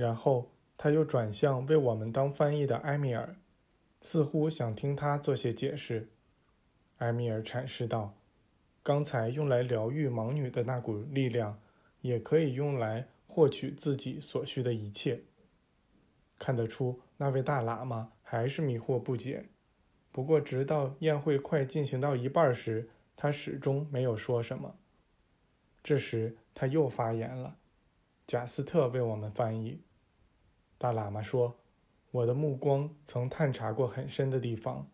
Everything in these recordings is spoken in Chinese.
然后他又转向为我们当翻译的埃米尔，似乎想听他做些解释。埃米尔阐释道：“刚才用来疗愈盲女的那股力量，也可以用来获取自己所需的一切。”看得出，那位大喇嘛还是迷惑不解。不过，直到宴会快进行到一半时，他始终没有说什么。这时，他又发言了。贾斯特为我们翻译。大喇嘛说：“我的目光曾探查过很深的地方。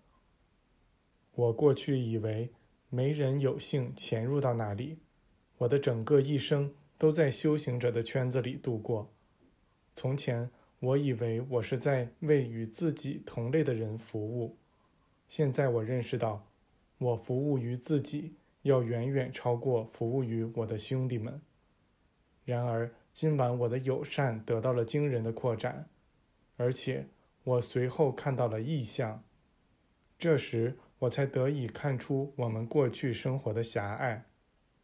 我过去以为没人有幸潜入到那里。我的整个一生都在修行者的圈子里度过。从前，我以为我是在为与自己同类的人服务。现在，我认识到，我服务于自己要远远超过服务于我的兄弟们。然而。”今晚我的友善得到了惊人的扩展，而且我随后看到了异象。这时我才得以看出我们过去生活的狭隘，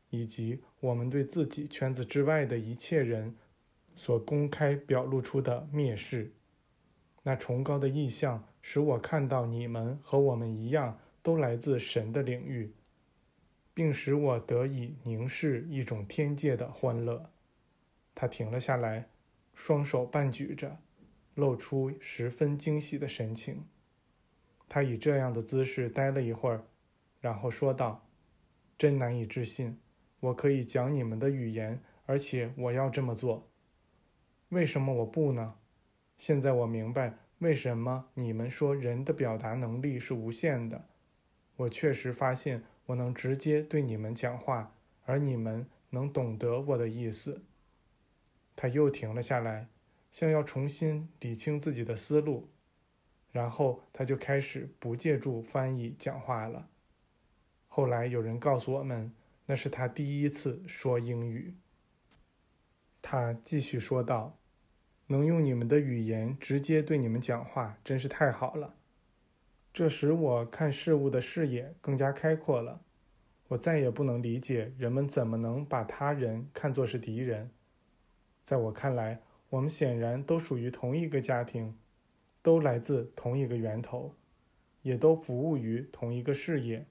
以及我们对自己圈子之外的一切人所公开表露出的蔑视。那崇高的意象使我看到你们和我们一样都来自神的领域，并使我得以凝视一种天界的欢乐。他停了下来，双手半举着，露出十分惊喜的神情。他以这样的姿势待了一会儿，然后说道：“真难以置信，我可以讲你们的语言，而且我要这么做。为什么我不呢？现在我明白为什么你们说人的表达能力是无限的。我确实发现我能直接对你们讲话，而你们能懂得我的意思。”他又停了下来，像要重新理清自己的思路，然后他就开始不借助翻译讲话了。后来有人告诉我们，那是他第一次说英语。他继续说道：“能用你们的语言直接对你们讲话，真是太好了。这使我看事物的视野更加开阔了。我再也不能理解人们怎么能把他人看作是敌人。”在我看来，我们显然都属于同一个家庭，都来自同一个源头，也都服务于同一个事业。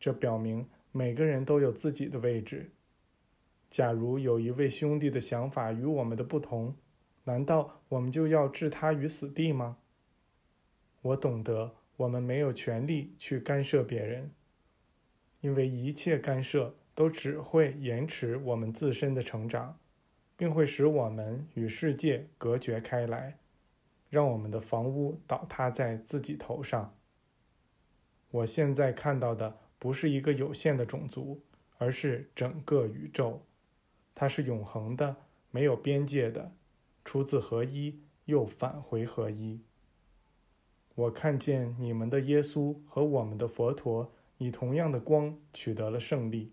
这表明每个人都有自己的位置。假如有一位兄弟的想法与我们的不同，难道我们就要置他于死地吗？我懂得，我们没有权利去干涉别人，因为一切干涉都只会延迟我们自身的成长。并会使我们与世界隔绝开来，让我们的房屋倒塌在自己头上。我现在看到的不是一个有限的种族，而是整个宇宙。它是永恒的，没有边界的，出自合一，又返回合一。我看见你们的耶稣和我们的佛陀以同样的光取得了胜利，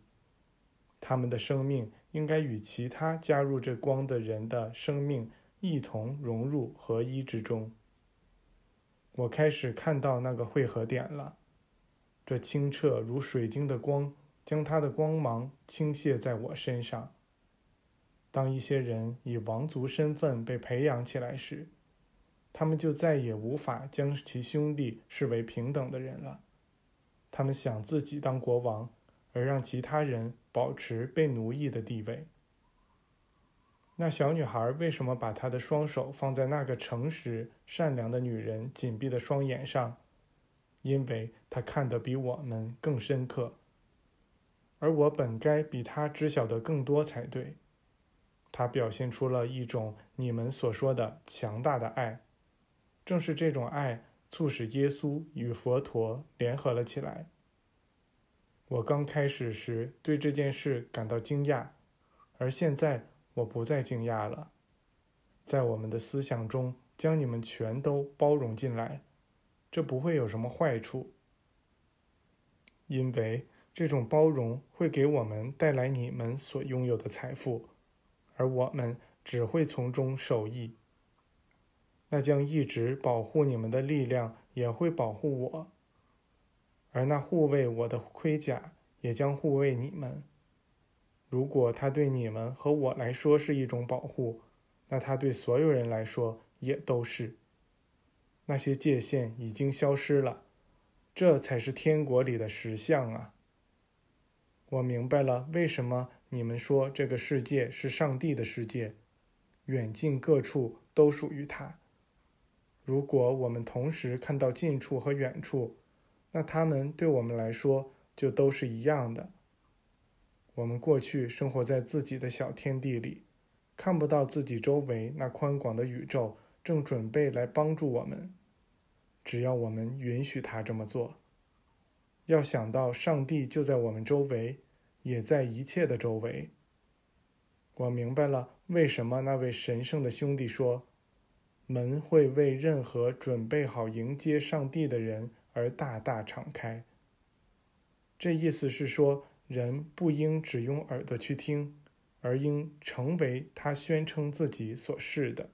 他们的生命。应该与其他加入这光的人的生命一同融入合一之中。我开始看到那个汇合点了，这清澈如水晶的光将它的光芒倾泻在我身上。当一些人以王族身份被培养起来时，他们就再也无法将其兄弟视为平等的人了。他们想自己当国王。而让其他人保持被奴役的地位。那小女孩为什么把她的双手放在那个诚实、善良的女人紧闭的双眼上？因为她看得比我们更深刻，而我本该比她知晓的更多才对。她表现出了一种你们所说的强大的爱，正是这种爱促使耶稣与佛陀联合了起来。我刚开始时对这件事感到惊讶，而现在我不再惊讶了。在我们的思想中，将你们全都包容进来，这不会有什么坏处，因为这种包容会给我们带来你们所拥有的财富，而我们只会从中受益。那将一直保护你们的力量也会保护我。而那护卫我的盔甲也将护卫你们。如果它对你们和我来说是一种保护，那它对所有人来说也都是。那些界限已经消失了，这才是天国里的实相啊！我明白了，为什么你们说这个世界是上帝的世界，远近各处都属于他。如果我们同时看到近处和远处，那他们对我们来说就都是一样的。我们过去生活在自己的小天地里，看不到自己周围那宽广的宇宙正准备来帮助我们。只要我们允许他这么做。要想到上帝就在我们周围，也在一切的周围。我明白了为什么那位神圣的兄弟说：“门会为任何准备好迎接上帝的人而大大敞开。”这意思是说，人不应只用耳朵去听，而应成为他宣称自己所示的。